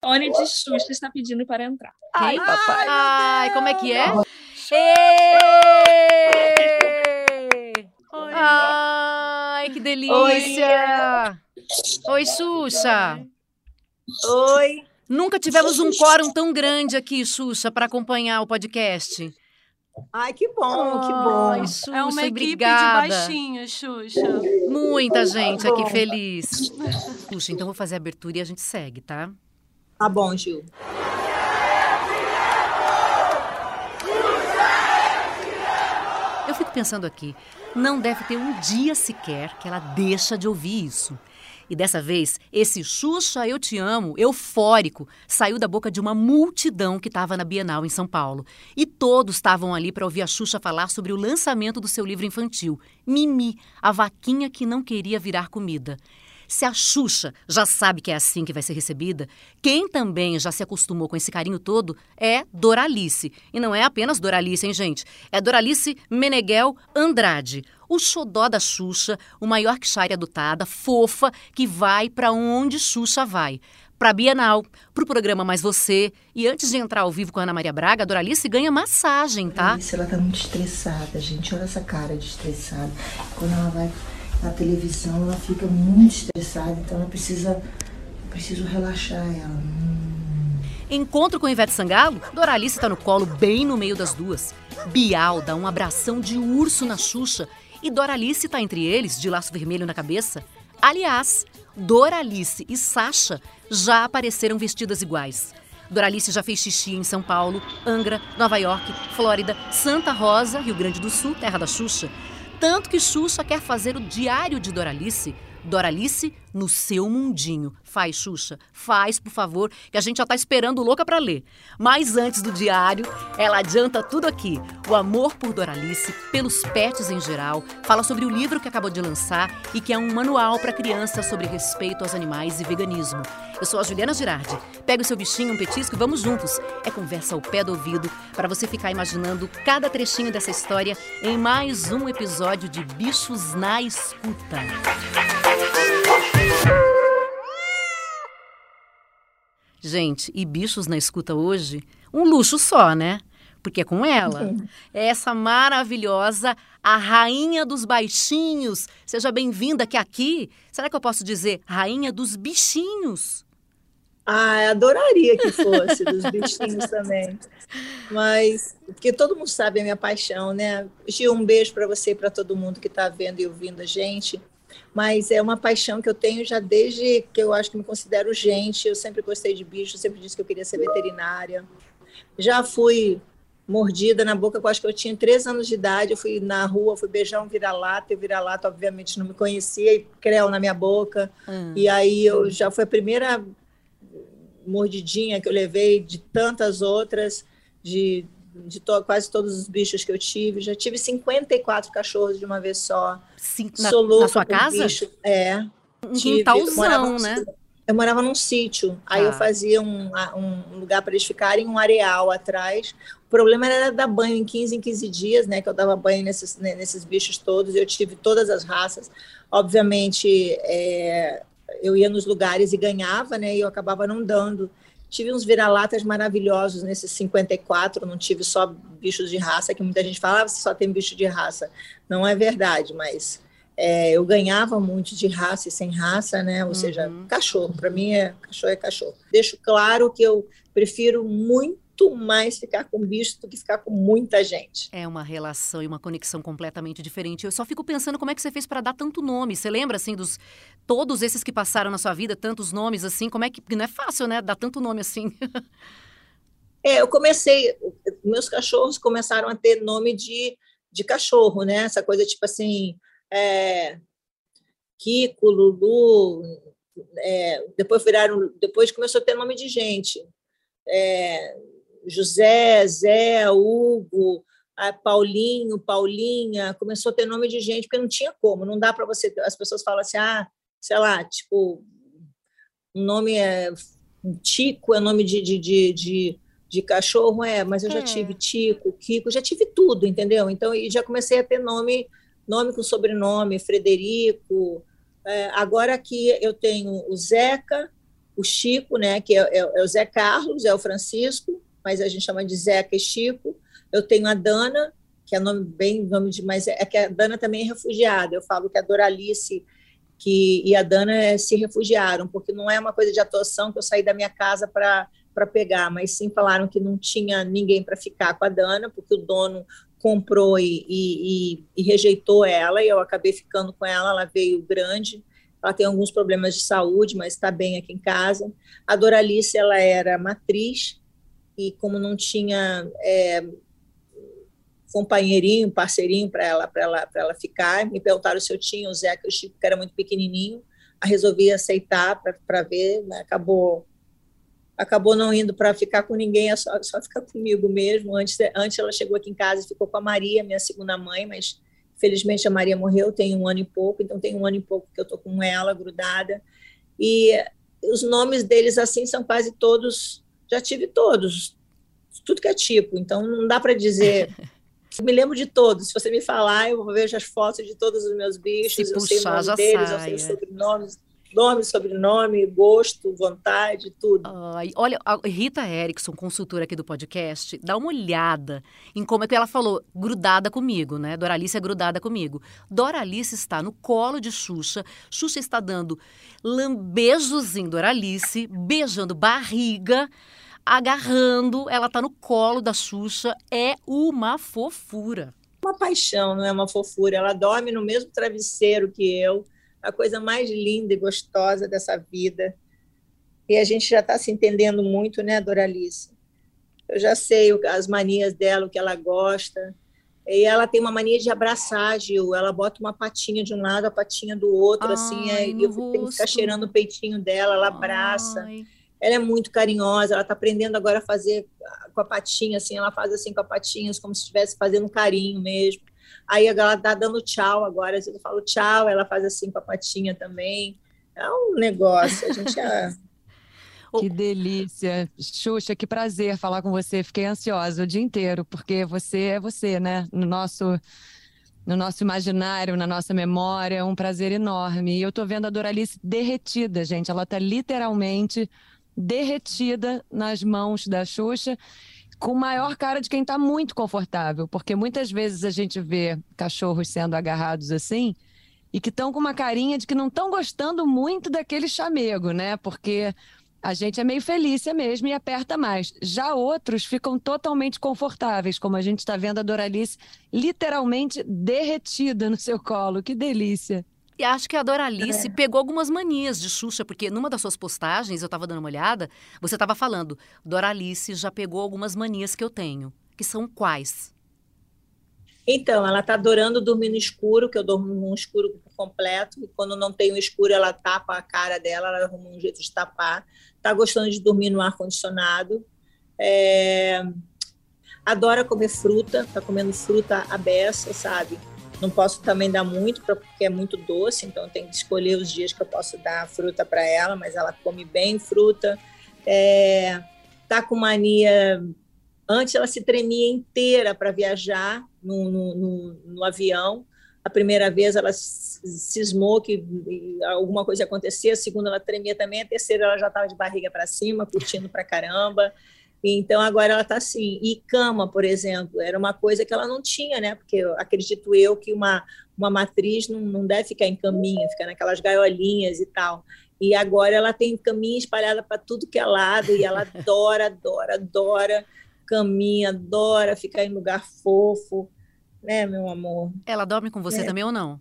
Tony de Xuxa está pedindo para entrar. Ai, Quem? papai. Ai, como é que é? Ê! Ai, que delícia! Oi, Xuxa! Oi. Nunca tivemos um quórum tão grande aqui, Xuxa, para acompanhar o podcast. Ai, que bom, que bom. Xuxa, É uma equipe obrigada. de baixinhos, Xuxa. Muita gente aqui feliz. Xuxa, então vou fazer a abertura e a gente segue, tá? Tá bom, Gil. Eu fico pensando aqui, não deve ter um dia sequer que ela deixa de ouvir isso. E dessa vez, esse Xuxa Eu Te Amo, eufórico, saiu da boca de uma multidão que estava na Bienal em São Paulo. E todos estavam ali para ouvir a Xuxa falar sobre o lançamento do seu livro infantil, Mimi, a vaquinha que não queria virar comida. Se a Xuxa já sabe que é assim que vai ser recebida, quem também já se acostumou com esse carinho todo é Doralice. E não é apenas Doralice, hein, gente? É Doralice Meneghel Andrade. O xodó da Xuxa, o maior Yorkshire adotada, fofa, que vai pra onde Xuxa vai. Pra Bienal, pro programa Mais Você. E antes de entrar ao vivo com a Ana Maria Braga, a Doralice ganha massagem, tá? Alice, ela tá muito estressada, gente. Olha essa cara de estressada. Quando ela vai na televisão, ela fica muito estressada, então ela precisa. Preciso relaxar ela. Hum. Encontro com Ivete Sangalo, Doralice está no colo bem no meio das duas. Bial dá um abração de urso na Xuxa e Doralice está entre eles, de laço vermelho na cabeça. Aliás, Doralice e Sasha já apareceram vestidas iguais. Doralice já fez xixi em São Paulo, Angra, Nova York, Flórida, Santa Rosa, Rio Grande do Sul, terra da Xuxa. Tanto que Xuxa quer fazer o diário de Doralice. Doralice no seu mundinho. Faz, Xuxa, faz, por favor, que a gente já tá esperando louca para ler. Mas antes do diário, ela adianta tudo aqui. O amor por Doralice, pelos pets em geral, fala sobre o livro que acabou de lançar e que é um manual para crianças sobre respeito aos animais e veganismo. Eu sou a Juliana Girardi. Pega o seu bichinho, um petisco e vamos juntos. É conversa ao pé do ouvido para você ficar imaginando cada trechinho dessa história em mais um episódio de Bichos na Escuta. Gente, e bichos na escuta hoje? Um luxo só, né? Porque é com ela. É essa maravilhosa, a rainha dos baixinhos. Seja bem-vinda que aqui. Será que eu posso dizer rainha dos bichinhos? Ah, eu adoraria que fosse, dos bichinhos também. Mas, porque todo mundo sabe a minha paixão, né? Gil, um beijo para você e para todo mundo que está vendo e ouvindo a gente. Mas é uma paixão que eu tenho já desde que eu acho que me considero gente. Eu sempre gostei de bicho, sempre disse que eu queria ser veterinária. Já fui mordida na boca, eu acho que eu tinha três anos de idade. Eu fui na rua, fui beijar um vira-lata, e o vira-lata, obviamente, não me conhecia, e creu na minha boca. Hum. E aí eu já foi a primeira mordidinha que eu levei de tantas outras, de, de to, quase todos os bichos que eu tive. Já tive 54 cachorros de uma vez só. Na, na sua casa? bicho. É. Um quintalzão, num né? sítio- Eu morava num sítio, aí Tá. eu fazia um, um lugar para eles ficarem, um areal atrás. O problema era dar banho em 15 em 15 dias, né? Que eu dava banho nesses, né, nesses bichos todos. Eu tive todas as raças. Obviamente, é, eu ia nos lugares e ganhava, né? E eu acabava não dando. Tive uns vira-latas maravilhosos nesses 54, não tive só bichos de raça, que muita gente fala, ah, você só tem bicho de raça. Não é verdade, mas é, eu ganhava muito de raça e sem raça, né? Ou seja, Uhum. cachorro. Para mim, é cachorro é cachorro. Deixo claro que eu prefiro muito mais ficar com bicho do que ficar com muita gente. É uma relação e uma conexão completamente diferente. Eu só fico pensando como é que você fez para dar tanto nome. Você lembra, assim, dos todos esses que passaram na sua vida, tantos nomes, assim? Como é que... Não é fácil, né? Dar tanto nome assim. É, eu comecei, meus cachorros começaram a ter nome de, de cachorro, né? Essa coisa tipo assim, é, Kiko, Lulu, é, depois viraram, depois começou a ter nome de gente. É, José, Zé, Hugo, Paulinho, Paulinha, começou a ter nome de gente, porque não tinha como, não dá para você. As pessoas falam assim, ah, sei lá, tipo, o nome é Tico, é nome de, de, de, de, de cachorro, é, mas eu já É. tive Tico, Kiko, já tive tudo, entendeu? Então, e já comecei a ter nome, nome com sobrenome, Frederico. É, agora aqui eu tenho o Zeca, o Chico, né, que é, é, é, o Zé Carlos, é o Francisco, mas a gente chama de Zeca e Chico. Eu tenho a Dana, que é nome bem nome de, mas é, é que a Dana também é refugiada. Eu falo que a Doralice que, e a Dana se refugiaram, porque não é uma coisa de atuação que eu saí da minha casa para para pegar, mas sim falaram que não tinha ninguém para ficar com a Dana, porque o dono comprou e, e, e, rejeitou ela, e eu acabei ficando com ela, ela veio grande, ela tem alguns problemas de saúde, mas está bem aqui em casa. A Doralice, ela era matriz, e como não tinha é, companheirinho, parceirinho para ela, ela, ela ficar, me perguntaram se eu tinha o Zé, que o Chico, que era muito pequenininho, resolvi aceitar para ver, né? acabou acabou não indo para ficar com ninguém, é só, só ficar comigo mesmo. Antes, antes ela chegou aqui em casa e ficou com a Maria, minha segunda mãe, mas felizmente a Maria morreu, tem um ano e pouco, então tem um ano e pouco que eu estou com ela grudada. E os nomes deles, assim, são quase todos, já tive todos, tudo que é tipo, então não dá para dizer. me lembro de todos. Se você me falar, eu vejo as fotos de todos os meus bichos, Se eu puxar, sei o nome deles, sai, eu sei os é. sobrenomes nome, sobrenome, gosto, vontade, tudo. Ai, olha, a Rita Erickson, consultora aqui do podcast, dá uma olhada em como é que ela falou, grudada comigo, né? Doralice é grudada comigo. Doralice está no colo de Xuxa, Xuxa está dando lambejos em Doralice, beijando barriga, agarrando, ela está no colo da Xuxa, é uma fofura. Uma paixão, não é uma fofura. Ela dorme no mesmo travesseiro que eu, a coisa mais linda e gostosa dessa vida. E a gente já está se entendendo muito, né, Doralice? Eu já sei as manias dela, o que ela gosta. E ela tem uma mania de abraçar, Gil. Ela bota uma patinha de um lado, a patinha do outro, assim. Ai, Aí no eu tenho que ficar rosto. cheirando o peitinho dela, ela abraça. Ai, Ela é muito carinhosa, ela está aprendendo agora a fazer com a patinha, assim, ela faz assim com a patinha, como se estivesse fazendo carinho mesmo. Aí ela está dando tchau agora, eu falo tchau, ela faz assim com a patinha também. É um negócio, a gente é... Que delícia. Xuxa, que prazer falar com você. Fiquei ansiosa o dia inteiro, porque você é você, né? No nosso, no nosso imaginário, na nossa memória, é um prazer enorme. E eu tô vendo a Doralice derretida, gente. Ela tá literalmente derretida nas mãos da Xuxa, com maior cara de quem tá muito confortável, porque muitas vezes a gente vê cachorros sendo agarrados assim e que estão com uma carinha de que não estão gostando muito daquele chamego, né? Porque a gente é meio felícia mesmo e aperta mais. Já outros ficam totalmente confortáveis, como a gente está vendo a Doralice literalmente derretida no seu colo. Que delícia. E acho que a Doralice É. pegou algumas manias de Xuxa, porque numa das suas postagens, eu estava dando uma olhada, você estava falando, Doralice já pegou algumas manias que eu tenho. Que são quais? Então, ela está adorando dormir no escuro, que eu durmo no escuro completo, e quando não tem o escuro, ela tapa a cara dela, ela arruma um jeito de tapar. Está gostando de dormir no ar-condicionado. É... Adora comer fruta, está comendo fruta à beça, sabe? Não posso também dar muito, porque é muito doce, então tenho que escolher os dias que eu posso dar fruta para ela, mas ela come bem fruta. É... Tá com mania Antes ela se tremia inteira para viajar no, no, no, no avião. A primeira vez ela cismou que alguma coisa ia acontecer, a segunda ela tremia também, a terceira ela já estava de barriga para cima, curtindo para caramba. Então agora ela está assim. E cama, por exemplo, era uma coisa que ela não tinha, né? Porque eu acredito eu que uma, uma matriz não, não deve ficar em caminha, ficar naquelas gaiolinhas e tal. E agora ela tem caminha espalhada para tudo que é lado e ela adora, adora, adora caminha, adora ficar em lugar fofo, né, meu amor? Ela dorme com você É. também ou não?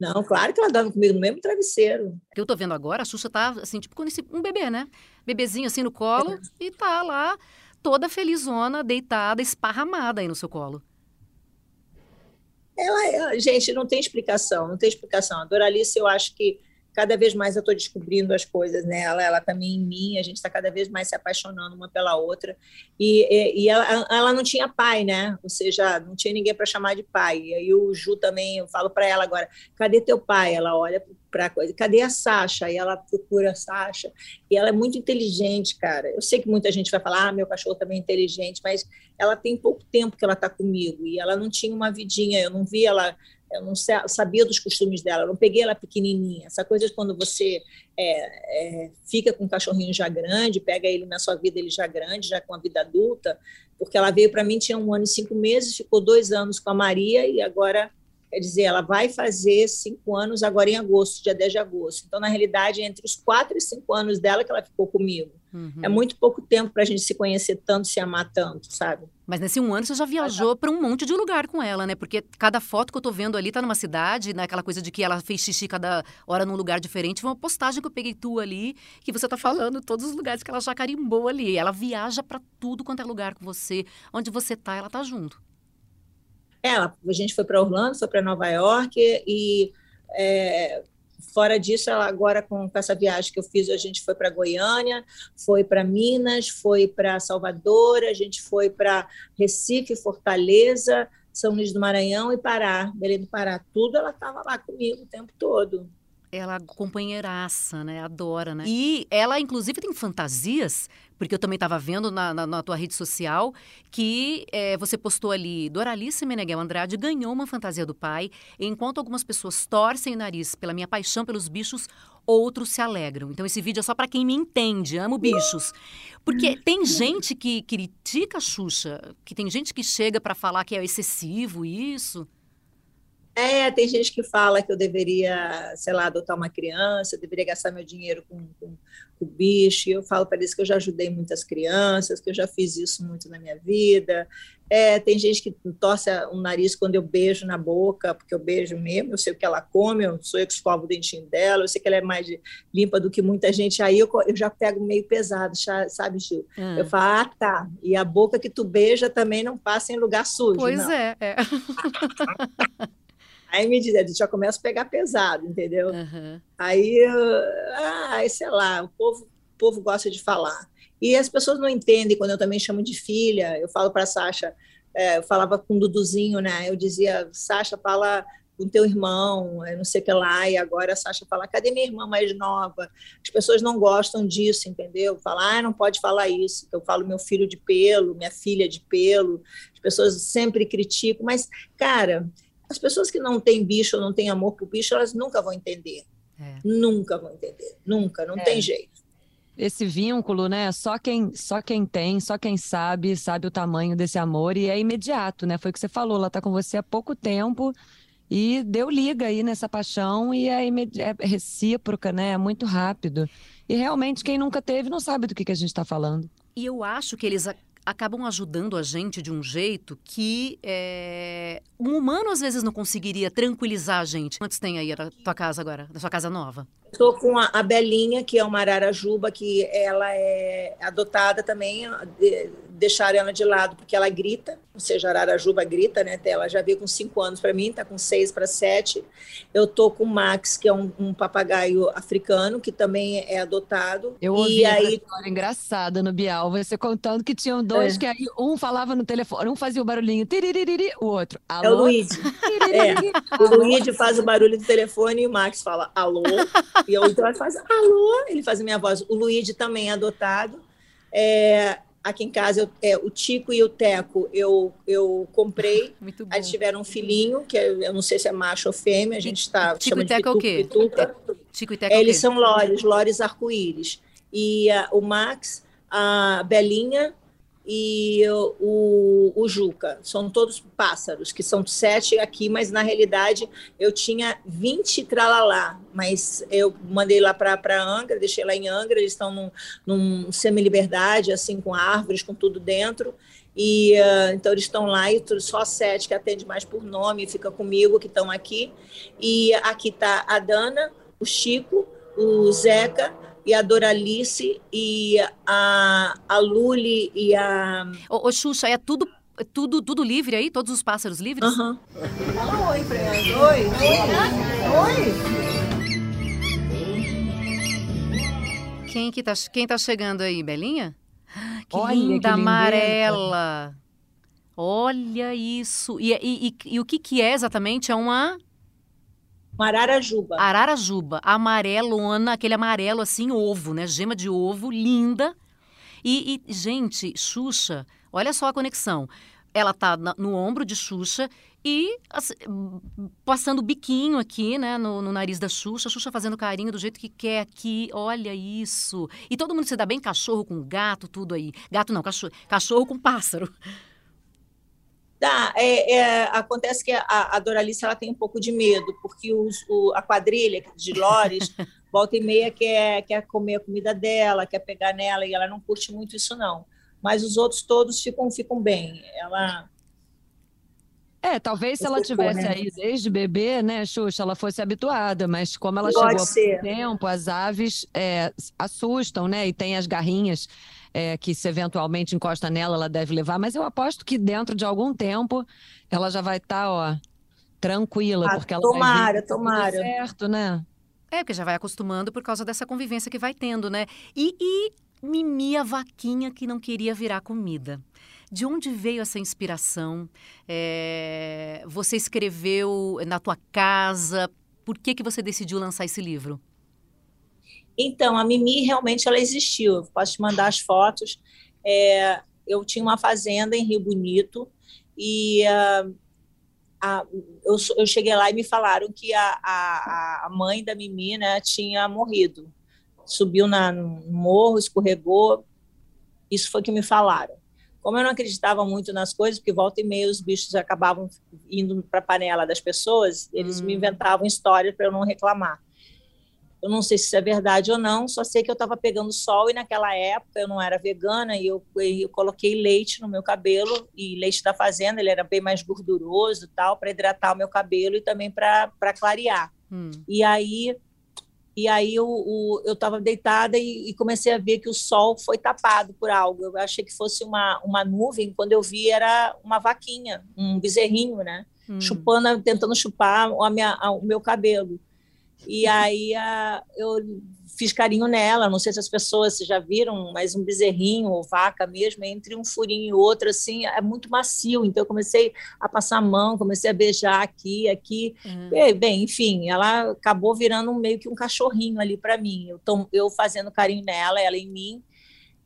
Não, claro que ela dorme comigo no mesmo travesseiro. que eu tô vendo agora, a Xuxa tá assim, tipo quando esse- um bebê, né? Bebezinho assim no colo e tá lá toda felizona, deitada, esparramada aí no seu colo. Ela, ela- gente, não tem explicação, não tem explicação. A Doralice, eu acho que cada vez mais eu estou descobrindo as coisas nela, ela também em mim, a gente está cada vez mais se apaixonando uma pela outra. E, e, ela, ela não tinha pai, né? Ou seja, não tinha ninguém para chamar de pai. E aí o Ju também, eu falo para ela agora, cadê teu pai? Ela olha para coisa, cadê a Sasha? E ela procura a Sasha. E ela é muito inteligente, cara. Eu sei que muita gente vai falar, ah, meu cachorro também é inteligente, mas ela tem pouco tempo que ela está comigo e ela não tinha uma vidinha, eu não vi ela eu não sabia dos costumes dela, eu não peguei ela pequenininha. Essa coisa de quando você é, é, fica com um cachorrinho já grande, pega ele na sua vida, ele já grande, já com a vida adulta, porque ela veio para mim, tinha um ano e cinco meses, ficou dois anos com a Maria e agora, quer dizer, ela vai fazer cinco anos agora em agosto, dia 10 de agosto. Então, na realidade, entre os quatro e cinco anos dela que ela ficou comigo. Uhum. É muito pouco tempo para a gente se conhecer tanto, se amar tanto, sabe? Mas nesse um ano você já viajou para um monte de lugar com ela, né? Porque cada foto que eu tô vendo ali tá numa cidade, naquela né? coisa de que ela fez xixi cada hora num lugar diferente. Foi uma postagem que eu peguei tu ali, que você tá falando todos os lugares que ela já carimbou ali. Ela viaja para tudo quanto é lugar com você. Onde você tá, ela tá junto. É, a gente foi para Orlando, foi para Nova York e é, Fora disso, ela agora com, com essa viagem que eu fiz, a gente foi para Goiânia, foi para Minas, foi para Salvador, a gente foi para Recife, Fortaleza, São Luís do Maranhão e Pará, Belém do Pará. Tudo ela estava lá comigo o tempo todo ela companheiraça, né? Adora, né? E ela, inclusive, tem fantasias, porque eu também estava vendo na, na, na, tua rede social que é, você postou ali, Doralice Meneghel Andrade ganhou uma fantasia do pai, enquanto algumas pessoas torcem o nariz pela minha paixão pelos bichos, outros se alegram. Então esse vídeo é só para quem me entende, amo bichos. Porque tem gente que critica a Xuxa, que tem gente que chega para falar que é excessivo isso. É, tem gente que fala que eu deveria, sei lá, adotar uma criança, eu deveria gastar meu dinheiro com, com, com o bicho. E eu falo para eles que eu já ajudei muitas crianças, que eu já fiz isso muito na minha vida. É, tem gente que torce o nariz quando eu beijo na boca, porque eu beijo mesmo, eu sei o que ela come, eu sou eu que escovo o dentinho dela, eu sei que ela é mais limpa do que muita gente. Aí eu, eu já pego meio pesado, sabe, Gil? Hum. Eu falo, ah, tá. E a boca que tu beija também não passa em lugar sujo. Pois não. é, é. Aí me diz, já começa a pegar pesado, entendeu? Uhum. Aí, ah, sei lá, o povo, o povo gosta de falar. E as pessoas não entendem quando eu também chamo de filha. Eu falo para a Sasha, é, eu falava com o Duduzinho, né? Eu dizia, Sasha, fala com teu irmão, não sei o que lá, e agora a Sasha fala, cadê minha irmã mais nova? As pessoas não gostam disso, entendeu? Falar, ah, não pode falar isso, eu falo meu filho de pelo, minha filha de pelo, as pessoas sempre criticam, mas, cara, as pessoas que não têm bicho ou não têm amor por bicho, elas nunca vão entender. É. Nunca vão entender. Nunca, não é. tem jeito. Esse vínculo, né? Só quem, só quem tem, só quem sabe, sabe o tamanho desse amor e é imediato, né? Foi o que você falou, ela tá com você há pouco tempo e deu liga aí nessa paixão e é, é recíproca, né? É muito rápido. E realmente quem nunca teve não sabe do que, que a gente está falando. E eu acho que eles acabam ajudando a gente de um jeito que é, um humano às vezes não conseguiria tranquilizar a gente. Quantos tem aí a tua casa agora, da sua casa nova? Estou com a, Belinha, que é uma ararajuba, que ela é adotada também, deixaram ela de lado porque ela grita, ou seja, a ararajuba grita, né? Ela já veio com cinco anos para mim, está com seis para sete. Eu tô com o Max, que é um, um, papagaio africano, que também é adotado. Eu ouvi e aí... história engraçada no Bial, você contando que tinham dois é. que aí um falava no telefone, um fazia o barulhinho, tiririri, o outro, alô? É o Luigi. é. O Luigi faz o barulho do telefone e o Max fala alô. E eu então faz alô, ele faz a minha voz. O Luigi também é adotado. É, aqui em casa, eu, é, o Tico e o Teco eu, eu comprei. Muito bom. Aí tiveram um filhinho, que é, eu não sei se é macho ou fêmea, a gente está Tico e Teco é o quê? Pituca. Tico e Teco é, Eles são lores, lores arco-íris. E uh, o Max, a Belinha e o, o Juca. São todos pássaros, que são sete aqui, mas na realidade eu tinha 20 tralalá, mas eu mandei lá para Angra, deixei lá em Angra, eles estão num, num semi-liberdade, assim, com árvores, com tudo dentro. E uh, então eles estão lá e só sete que atende mais por nome, fica comigo, que estão aqui. E aqui está a Dana, o Chico, o Zeca, e a Doralice e a, a Luli e a. Ô, ô Xuxa, é tudo tudo, tudo livre aí? Todos os pássaros livres? Uhum. Fala oi, Fran. Oi. Oi. Oi. Quem que tá, quem tá chegando aí, Belinha? Que Olha, linda, que amarela. Olha isso. E, e, e, e, o que, que é exatamente? É uma ararajuba. Ararajuba, amarelona, aquele amarelo assim, ovo, né? Gema de ovo, linda. E, e gente, Xuxa, olha só a conexão. ela tá na, no ombro de Xuxa e assim, passando o biquinho aqui, né, no, no, nariz da Xuxa, Xuxa fazendo carinho do jeito que quer aqui, olha isso. E todo mundo se dá bem, cachorro com gato, tudo aí. Gato não, cachorro, cachorro com pássaro. Tá, é, é, acontece que a, a Doralice ela tem um pouco de medo, porque os, o, a quadrilha de Lores volta e meia quer, quer comer a comida dela, quer pegar nela, e ela não curte muito isso, não. Mas os outros todos ficam, ficam bem. Ela é, talvez se ela tivesse aí desde bebê, né, Xuxa, ela fosse habituada, mas como ela Pode chegou há pouco tempo, as aves é, assustam, né, e tem as garrinhas é, que se eventualmente encosta nela, ela deve levar, mas eu aposto que dentro de algum tempo ela já vai estar, tá, ó, tranquila, ah, porque ela tomara, vai tomara. certo, né? É, porque já vai acostumando por causa dessa convivência que vai tendo, né? E, e Mimi, a vaquinha que não queria virar comida. De onde veio essa inspiração? É, você escreveu na tua casa? Por que, que você decidiu lançar esse livro? Então, a Mimi realmente ela existiu. Eu posso te mandar as fotos. É, eu tinha uma fazenda em Rio Bonito e uh, a, eu, eu, cheguei lá e me falaram que a, a, a mãe da Mimi né, tinha morrido. Subiu na, no morro, escorregou. Isso foi que me falaram. Como eu não acreditava muito nas coisas, porque volta e meia os bichos acabavam indo para a panela das pessoas, eles hum. me inventavam histórias para eu não reclamar. Eu não sei se isso é verdade ou não, só sei que eu estava pegando sol e naquela época eu não era vegana e eu, eu coloquei leite no meu cabelo e leite da fazenda, ele era bem mais gorduroso tal, para hidratar o meu cabelo e também para clarear. Hum. E aí e aí eu, o, eu estava deitada e, e, comecei a ver que o sol foi tapado por algo. Eu achei que fosse uma, uma nuvem, quando eu vi era uma vaquinha, um bezerrinho, né? Hum. Chupando, tentando chupar a minha, a, o meu cabelo. E aí a, eu fiz carinho nela, não sei se as pessoas já viram, mas um bezerrinho ou vaca mesmo, entre um furinho e outro, assim, é muito macio. Então eu comecei a passar a mão, comecei a beijar aqui, aqui. Uhum. E, bem, enfim, ela acabou virando meio que um cachorrinho ali para mim. Eu, tô, eu fazendo carinho nela, ela em mim.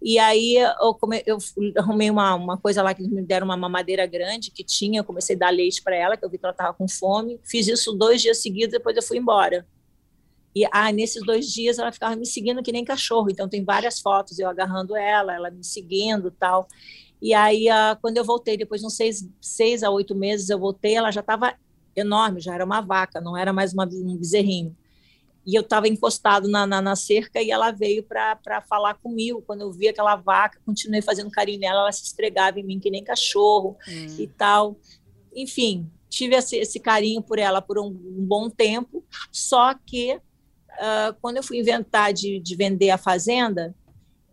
E aí eu, come, eu arrumei uma, uma coisa lá que me deram uma mamadeira grande que tinha, eu comecei a dar leite para ela, que eu vi que ela estava com fome. Fiz isso dois dias seguidos, depois eu fui embora. E ah, nesses dois dias ela ficava me seguindo que nem cachorro. Então tem várias fotos eu agarrando ela, ela me seguindo tal. E aí ah, quando eu voltei depois de uns seis, seis a oito meses eu voltei, ela já estava enorme, já era uma vaca, não era mais uma, um bezerrinho. E eu estava encostado na, na, na, cerca e ela veio para falar comigo. Quando eu vi aquela vaca, continuei fazendo carinho nela, ela se estregava em mim que nem cachorro hum. e tal. Enfim, tive esse, esse, carinho por ela por um, um bom tempo, só que uh, quando eu fui inventar de, de vender a fazenda,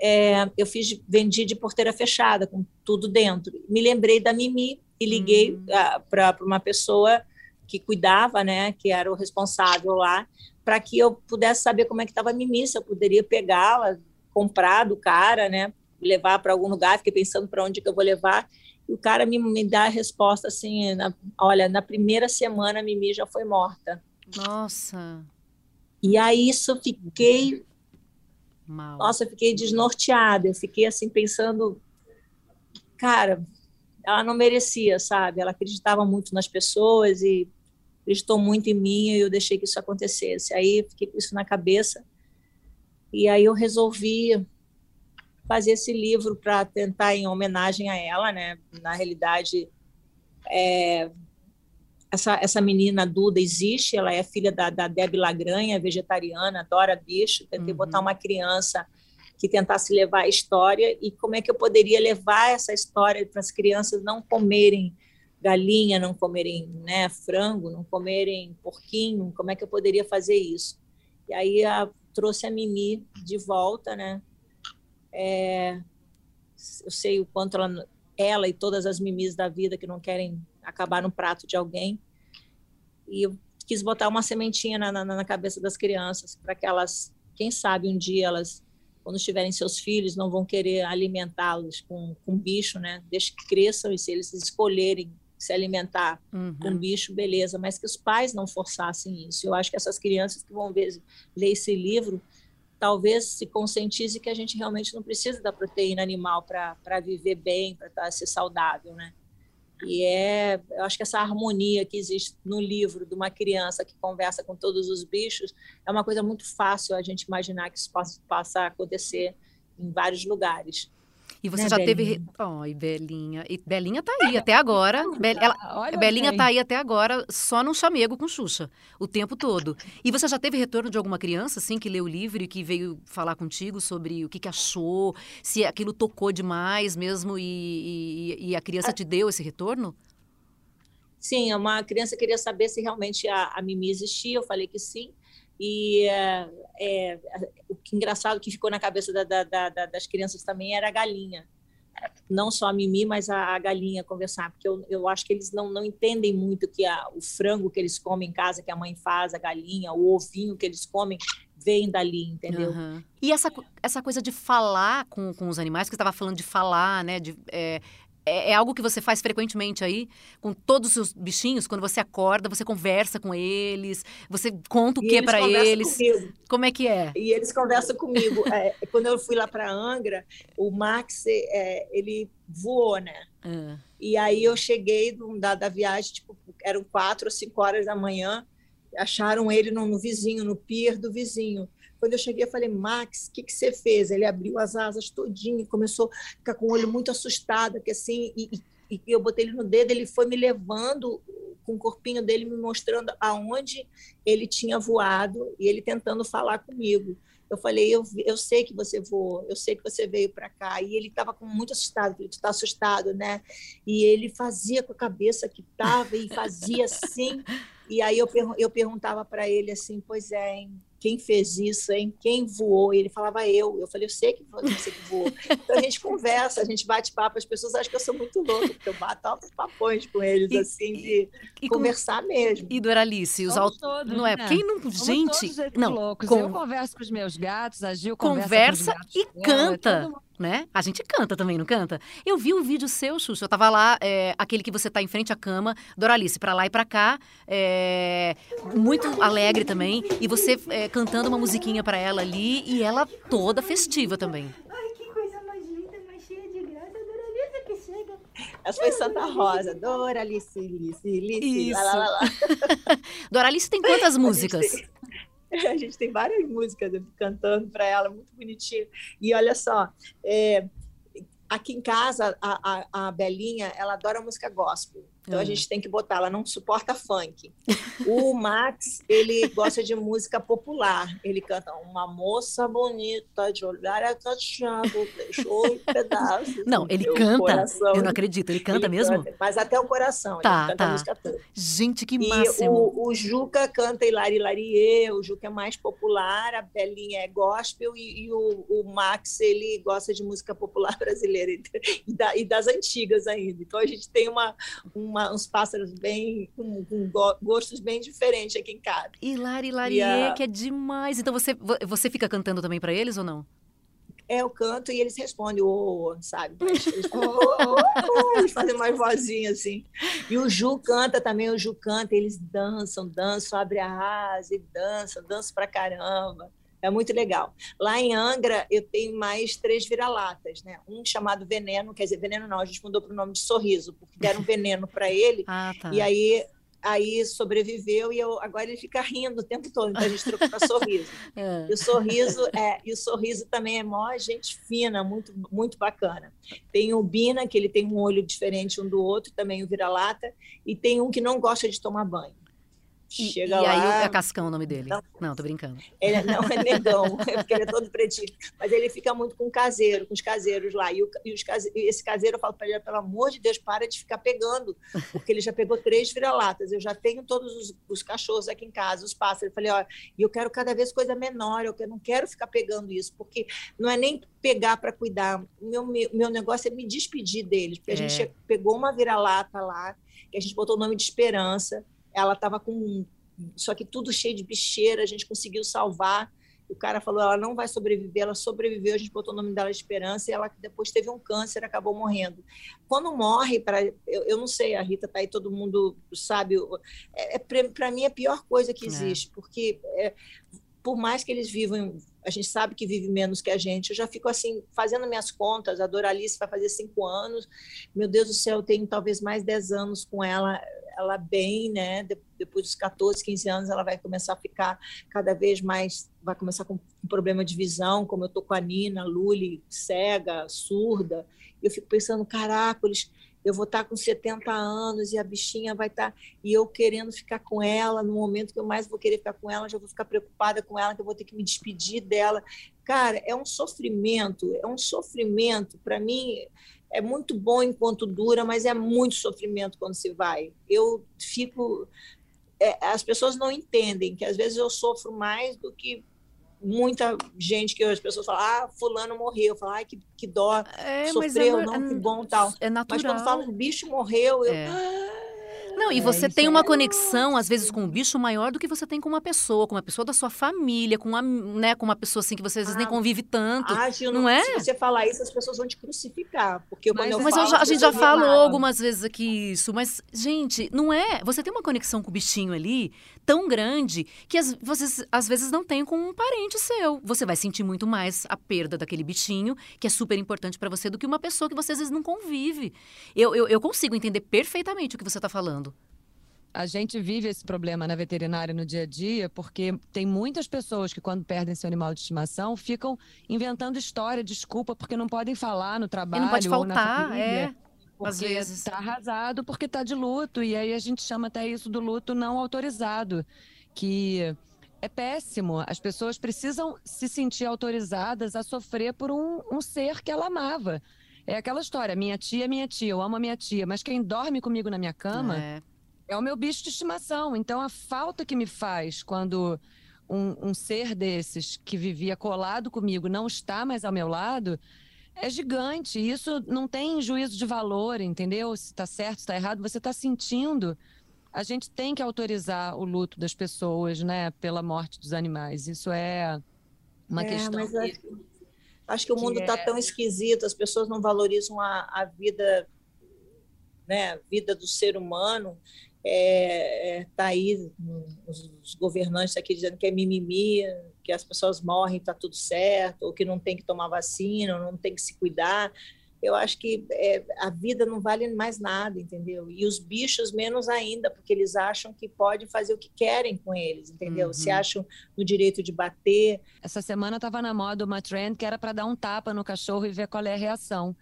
é, eu fiz, vendi de porteira fechada, com tudo dentro. Me lembrei da Mimi e liguei uhum. uh, ah, para uma pessoa que cuidava, né, que era o responsável lá, para que eu pudesse saber como é que estava a Mimi, se eu poderia pegá-la, comprar do cara, né, levar para algum lugar. Fiquei pensando para onde que eu vou levar. E o cara me, me dá a resposta assim: na, olha, na primeira semana a Mimi já foi morta. Nossa. E aí isso eu fiquei. Mal. Nossa, eu fiquei desnorteada. Eu fiquei assim pensando, cara, ela não merecia, sabe? Ela acreditava muito nas pessoas e acreditou muito em mim e eu deixei que isso acontecesse. Aí fiquei com isso na cabeça. E aí eu resolvi fazer esse livro para tentar em homenagem a ela, né? Na realidade, é, essa, essa menina Duda existe, ela é filha da, da Deb Lagranha, vegetariana, adora bicho. Tentei uhum. botar uma criança que tentasse levar a história e como é que eu poderia levar essa história para as crianças não comerem galinha, não comerem né, frango, não comerem porquinho, como é que eu poderia fazer isso? E aí a, trouxe a Mimi de volta, né? É, eu sei o quanto ela, ela e todas as mimis da vida que não querem acabar no prato de alguém. E eu quis botar uma sementinha na, na, na cabeça das crianças, para que elas, quem sabe um dia elas, quando tiverem seus filhos, não vão querer alimentá-los com, com bicho, né? Deixe que cresçam e se eles escolherem se alimentar uhum. com bicho, beleza, mas que os pais não forçassem isso. Eu acho que essas crianças que vão ver, ler esse livro, talvez se conscientize que a gente realmente não precisa da proteína animal para viver bem, para ser saudável, né? E é, eu acho que essa harmonia que existe no livro de uma criança que conversa com todos os bichos é uma coisa muito fácil a gente imaginar que isso possa, possa acontecer em vários lugares. E você né, já Belinha? teve. Ai, Belinha. E Belinha tá aí até agora. Be... Ela... Olha Belinha tá aí até agora só no chamego com Xuxa, o tempo todo. E você já teve retorno de alguma criança, assim, que leu o livro e que veio falar contigo sobre o que, que achou, se aquilo tocou demais mesmo e, e, e a criança te deu esse retorno? Sim, uma criança queria saber se realmente a, a Mimi existia. Eu falei que sim. E é, é, que engraçado que ficou na cabeça da, da, da, das crianças também era a galinha. Não só a Mimi, mas a, a galinha conversar, porque eu, eu acho que eles não, não entendem muito que a, o frango que eles comem em casa, que a mãe faz, a galinha, o ovinho que eles comem, vem dali, entendeu? Uhum. E essa, essa coisa de falar com, com os animais, que você estava falando de falar, né? De, é, é, é, algo que você faz frequentemente aí, com todos os seus bichinhos? Quando você acorda, você conversa com eles, você conta o que para eles? Comigo. Como é que é? E eles conversam comigo. é, quando eu fui lá para Angra, o Max, é, ele voou, né? Ah. E aí eu cheguei da, da viagem, tipo, eram quatro ou cinco horas da manhã, acharam ele no, no vizinho, no pier do vizinho. Quando eu cheguei, eu falei, Max, o que, que você fez? Ele abriu as asas todinho, começou a ficar com o olho muito assustado, que assim, e, e, eu botei ele no dedo, ele foi me levando com o corpinho dele, me mostrando aonde ele tinha voado, e ele tentando falar comigo. Eu falei, eu, eu sei que você voou, eu sei que você veio para cá. E ele estava muito assustado, tu está assustado, né? E ele fazia com a cabeça que estava e fazia assim. E aí eu, eu perguntava para ele assim, pois é, hein? quem fez isso, hein? Quem voou? E ele falava eu. Eu falei, eu sei que você que voou. Então a gente conversa, a gente bate papo, as pessoas acham que eu sou muito louca, porque eu bato altos papões com eles, e, assim, de e, conversar mesmo. E Doralice, os aut... todos, não é? Né? Quem não, Somos gente, não, loucos. Com... Eu converso com os meus gatos, a Gil conversa, conversa e dela, canta né? A gente canta também, não canta? Eu vi um vídeo seu, Xuxa, eu tava lá, é, aquele que você tá em frente à cama, Doralice, pra lá e pra cá, é, muito alegre também, e você é, cantando uma musiquinha para ela ali, e ela toda festiva também. Ai, que coisa mais linda, mais cheia de graça, Doralice que chega. Essa foi Santa Rosa, Doralice, Lice, Lice, lá, lá, lá, lá. Doralice tem quantas músicas? A gente tem várias músicas cantando para ela, muito bonitinho. E olha só, é, aqui em casa, a, a, a, Belinha, ela adora música gospel. Então a é. gente tem que botar, ela não suporta funk. O Max, ele gosta de música popular. Ele canta Uma moça bonita de olhar acachado, deixou em pedaços. Não, ele canta. Coração. Eu não acredito, ele canta ele mesmo? Canta, mas até o coração, tá, ele canta tá. a música toda. Gente, que máximo. E o, o Juca canta Hilari Larie, o Juca é mais popular, a Belinha é gospel e, e o, o, Max, ele gosta de música popular brasileira e, da, e das antigas ainda. Então a gente tem uma, uma uma, uns pássaros bem com, com, gostos bem diferentes aqui em casa. Hilari Larie, a... que é demais. Então você, você fica cantando também para eles ou não? É, eu canto e eles respondem, ô, oh, sabe? Eles, oh, eles fazem mais vozinha assim. E o Ju canta também, o Ju canta, eles dançam, dançam, abre a asa e dançam, dançam pra caramba. É muito legal. Lá em Angra, eu tenho mais três vira-latas, né? Um chamado Veneno, quer dizer, Veneno não, a gente mudou para o nome de Sorriso, porque deram veneno para ele. ah, tá. E aí aí sobreviveu e eu, agora ele fica rindo o tempo todo, então a gente trocou para sorriso. É. E o sorriso é, e o sorriso também é mó gente fina, muito muito bacana. Tem o Bina, que ele tem um olho diferente um do outro, também o vira-lata, e tem um que não gosta de tomar banho. Chega e, lá. E aí é Cascão o nome dele. Não, não tô brincando. Ele, não, é negão, é porque ele é todo pretinho. Mas ele fica muito com o caseiro, com os caseiros lá. E, o, e os case, esse caseiro, eu falo para ele, pelo amor de Deus, para de ficar pegando. Porque ele já pegou três vira-latas. Eu já tenho todos os, os, cachorros aqui em casa, os pássaros. Eu falei, ó, e eu quero cada vez coisa menor, eu não quero ficar pegando isso, porque não é nem pegar para cuidar. Meu, meu, meu negócio é me despedir deles. Porque é. a gente pegou uma vira-lata lá, que a gente botou o nome de Esperança ela estava com. Só que tudo cheio de bicheira, a gente conseguiu salvar. O cara falou: ela não vai sobreviver, ela sobreviveu. A gente botou o nome dela de Esperança e ela depois teve um câncer, acabou morrendo. Quando morre, para eu, eu, não sei, a Rita tá aí, todo mundo sabe. É, é para mim é a pior coisa que é. existe, é. porque é, por mais que eles vivam, a gente sabe que vive menos que a gente, eu já fico assim, fazendo minhas contas, a Doralice vai fazer cinco anos, meu Deus do céu, eu tenho talvez mais dez anos com ela, ela bem, né? Depois dos 14, 15 anos, ela vai começar a ficar cada vez mais, vai começar com um problema de visão, como eu tô com a Nina, Luli, cega, surda. Eu fico pensando, caraca, eu vou estar tá com 70 anos e a bichinha vai estar. Tá, e eu querendo ficar com ela, no momento que eu mais vou querer ficar com ela, já vou ficar preocupada com ela, que eu vou ter que me despedir dela. Cara, é um sofrimento, é um sofrimento. Para mim, é muito bom enquanto dura, mas é muito sofrimento quando se vai. Eu fico. É, as pessoas não entendem que às vezes eu sofro mais do que muita gente que as pessoas falam, ah, fulano morreu, eu falo, ai, que, que dó, é, sofreu, é, não, que bom, tal. É natural. Mas quando falam, o bicho morreu, eu... É. Ah, não, e você é, tem uma é conexão, às vezes, com o bicho maior do que você tem com uma pessoa, com uma pessoa da sua família, com uma, né, com uma pessoa assim que você às vezes ah, nem convive tanto. Ah, Gil, não, não, é? Se você falar isso, as pessoas vão te crucificar. Porque mas, eu mas falo, já, a gente já falou algumas vezes aqui isso, mas, gente, não é. Você tem uma conexão com o bichinho ali tão grande que as, você às vezes não tem com um parente seu. Você vai sentir muito mais a perda daquele bichinho, que é super importante para você, do que uma pessoa que você às vezes não convive. Eu, eu, eu consigo entender perfeitamente o que você está falando a gente vive esse problema na veterinária no dia a dia, porque tem muitas pessoas que, quando perdem seu animal de estimação, ficam inventando história, desculpa, porque não podem falar no trabalho. E não pode faltar, família, é. Às vezes. Está arrasado porque está de luto. E aí a gente chama até isso do luto não autorizado, que é péssimo. As pessoas precisam se sentir autorizadas a sofrer por um, um ser que ela amava. É aquela história, minha tia é minha tia, eu amo a minha tia, mas quem dorme comigo na minha cama é é o meu bicho de estimação. Então, a falta que me faz quando um, um, ser desses que vivia colado comigo não está mais ao meu lado é gigante. Isso não tem juízo de valor, entendeu? Se está certo, se está errado, você está sentindo. A gente tem que autorizar o luto das pessoas, né, pela morte dos animais. Isso é uma é, questão. Mas acho, acho, que o mundo está é... tão esquisito, as pessoas não valorizam a, a vida, né, a vida do ser humano é, é, tá aí os, governantes aqui dizendo que é mimimi, que as pessoas morrem, está tudo certo, ou que não tem que tomar vacina, ou não tem que se cuidar. Eu acho que é, a vida não vale mais nada, entendeu? E os bichos menos ainda, porque eles acham que pode fazer o que querem com eles, entendeu? Uhum. Se acham no direito de bater. Essa semana estava na moda uma trend que era para dar um tapa no cachorro e ver qual é a reação.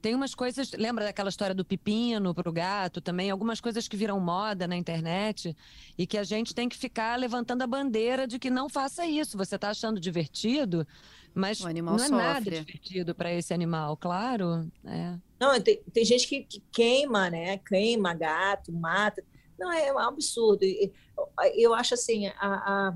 Tem umas coisas, lembra daquela história do pepino para o gato também? Algumas coisas que viram moda na internet e que a gente tem que ficar levantando a bandeira de que não faça isso. Você está achando divertido, mas não é sofre. nada divertido para esse animal, claro. É. Não, tem, tem gente que, que, queima, né? Queima gato, mata. Não, é um absurdo. Eu acho assim, a, a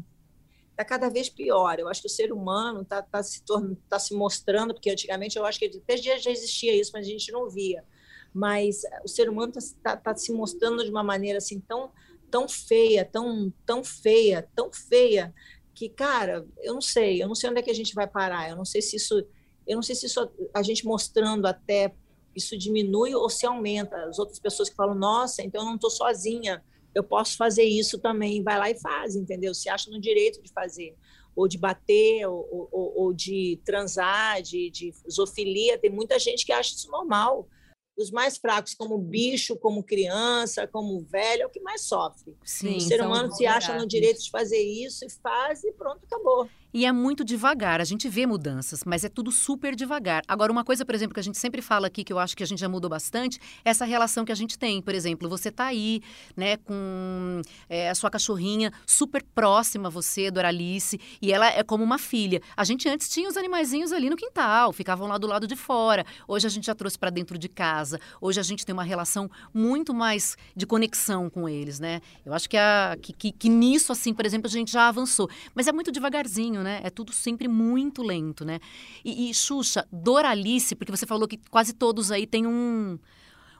está cada vez pior. Eu acho que o ser humano está tá se, tá se mostrando, porque antigamente eu acho que até já existia isso, mas a gente não via. Mas o ser humano está tá, tá se mostrando de uma maneira assim tão, tão feia, tão, tão feia, tão feia, que, cara, eu não sei, eu não sei onde é que a gente vai parar, eu não sei se isso, eu não sei se isso a gente mostrando até isso diminui ou se aumenta. As outras pessoas que falam, nossa, então eu não estou sozinha, eu posso fazer isso também, vai lá e faz, entendeu? Se acha no direito de fazer, ou de bater, ou, ou, ou de transar, de, de zoofilia, tem muita gente que acha isso normal. Os mais fracos, como bicho, como criança, como velho, é o que mais sofre. Sim, o ser humano se acha no direito de fazer isso e faz e pronto, acabou. E é muito devagar. A gente vê mudanças, mas é tudo super devagar. Agora, uma coisa, por exemplo, que a gente sempre fala aqui, que eu acho que a gente já mudou bastante, é essa relação que a gente tem. Por exemplo, você está aí, né, com é, a sua cachorrinha super próxima a você, Doralice, e ela é como uma filha. A gente antes tinha os animaizinhos ali no quintal, ficavam lá do lado de fora. Hoje a gente já trouxe para dentro de casa. Hoje a gente tem uma relação muito mais de conexão com eles, né? Eu acho que, a, que, que, que nisso, assim, por exemplo, a gente já avançou. Mas é muito devagarzinho né? É tudo sempre muito lento, né? E, e Xuxa, Doralice, porque você falou que quase todos aí têm um,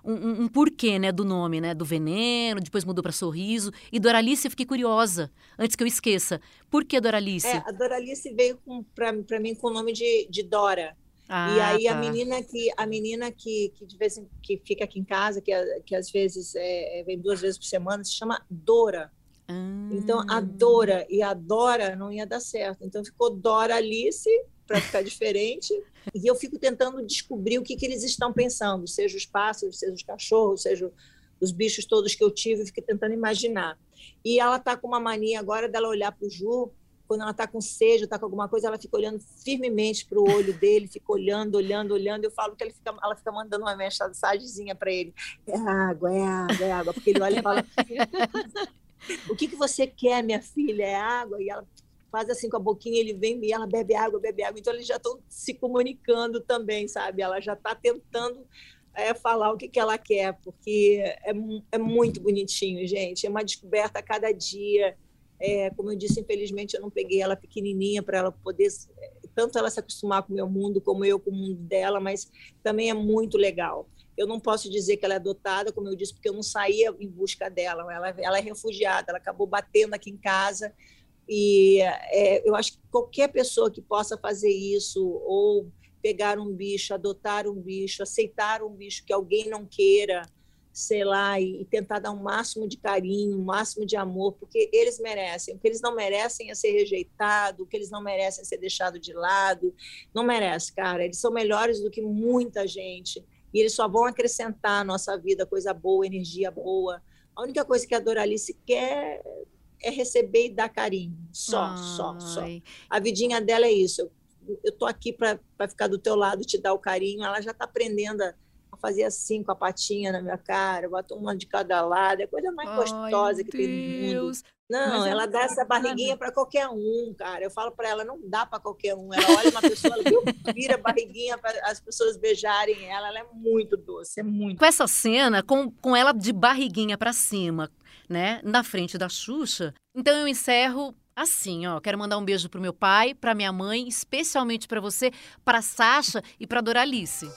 um, um, porquê, né, do nome, né? Do veneno, depois mudou para sorriso. E Doralice, eu fiquei curiosa, antes que eu esqueça. Por que Doralice? É, a Doralice veio para mim com o nome de, de Dora. Ah, e aí tá. a menina que a menina que, que de vez em, que fica aqui em casa, que, que às vezes é, é, vem duas vezes por semana, se chama Dora. Então, a Dora e a Dora não ia dar certo. Então, ficou Dora Alice, para ficar diferente. E eu fico tentando descobrir o que, que eles estão pensando, seja os pássaros, seja os cachorros, seja os bichos todos que eu tive, eu fiquei tentando imaginar. E ela está com uma mania agora dela olhar para o Ju, quando ela está com sede, está com alguma coisa, ela fica olhando firmemente para o olho dele, fica olhando, olhando, olhando. Eu falo que ele fica, ela fica mandando uma mensagenzinha para ele: é água, é água, é água. Porque ele olha e fala: O que, que você quer, minha filha? É água? E ela faz assim com a boquinha, ele vem e ela bebe água, bebe água. Então eles já estão se comunicando também, sabe? Ela já está tentando é, falar o que, que ela quer, porque é, é muito bonitinho, gente. É uma descoberta a cada dia. É, como eu disse, infelizmente eu não peguei ela pequenininha para ela poder tanto ela se acostumar com o meu mundo como eu com o mundo dela, mas também é muito legal. Eu não posso dizer que ela é adotada, como eu disse, porque eu não saía em busca dela. Ela, ela é refugiada, ela acabou batendo aqui em casa. E é, eu acho que qualquer pessoa que possa fazer isso, ou pegar um bicho, adotar um bicho, aceitar um bicho que alguém não queira, sei lá, e, tentar dar um máximo de carinho, um máximo de amor, porque eles merecem. O que eles não merecem é ser rejeitado, o que eles não merecem é ser deixado de lado. Não merece, cara. Eles são melhores do que muita gente. E eles só vão acrescentar à nossa vida coisa boa, energia boa. A única coisa que a Doralice quer é receber e dar carinho. Só, Ai. só, só. A vidinha dela é isso. Eu, eu tô aqui para ficar do teu lado, te dar o carinho. Ela já está aprendendo a fazia assim com a patinha na minha cara, bota uma de cada lado, é a coisa mais Ai, gostosa que Deus. tem no mundo. Não, ela dá essa barriguinha para qualquer um, cara. Eu falo para ela, não dá para qualquer um. Ela olha uma pessoa, ela vira a barriguinha para as pessoas beijarem ela. Ela é muito doce, é muito. Com essa cena, com, com ela de barriguinha para cima, né, na frente da Xuxa. Então eu encerro assim, ó. Quero mandar um beijo pro meu pai, para minha mãe, especialmente para você, para Sasha e para Doralice.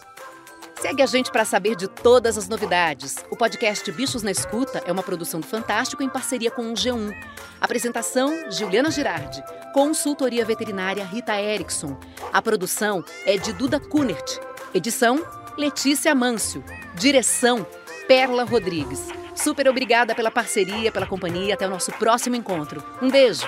Segue a gente para saber de todas as novidades. O podcast Bichos na Escuta é uma produção do Fantástico em parceria com o G1. Apresentação: Juliana Girardi. Consultoria veterinária Rita Erickson. A produção é de Duda Kunert. Edição: Letícia Mâncio. Direção: Perla Rodrigues. Super obrigada pela parceria, pela companhia. Até o nosso próximo encontro. Um beijo.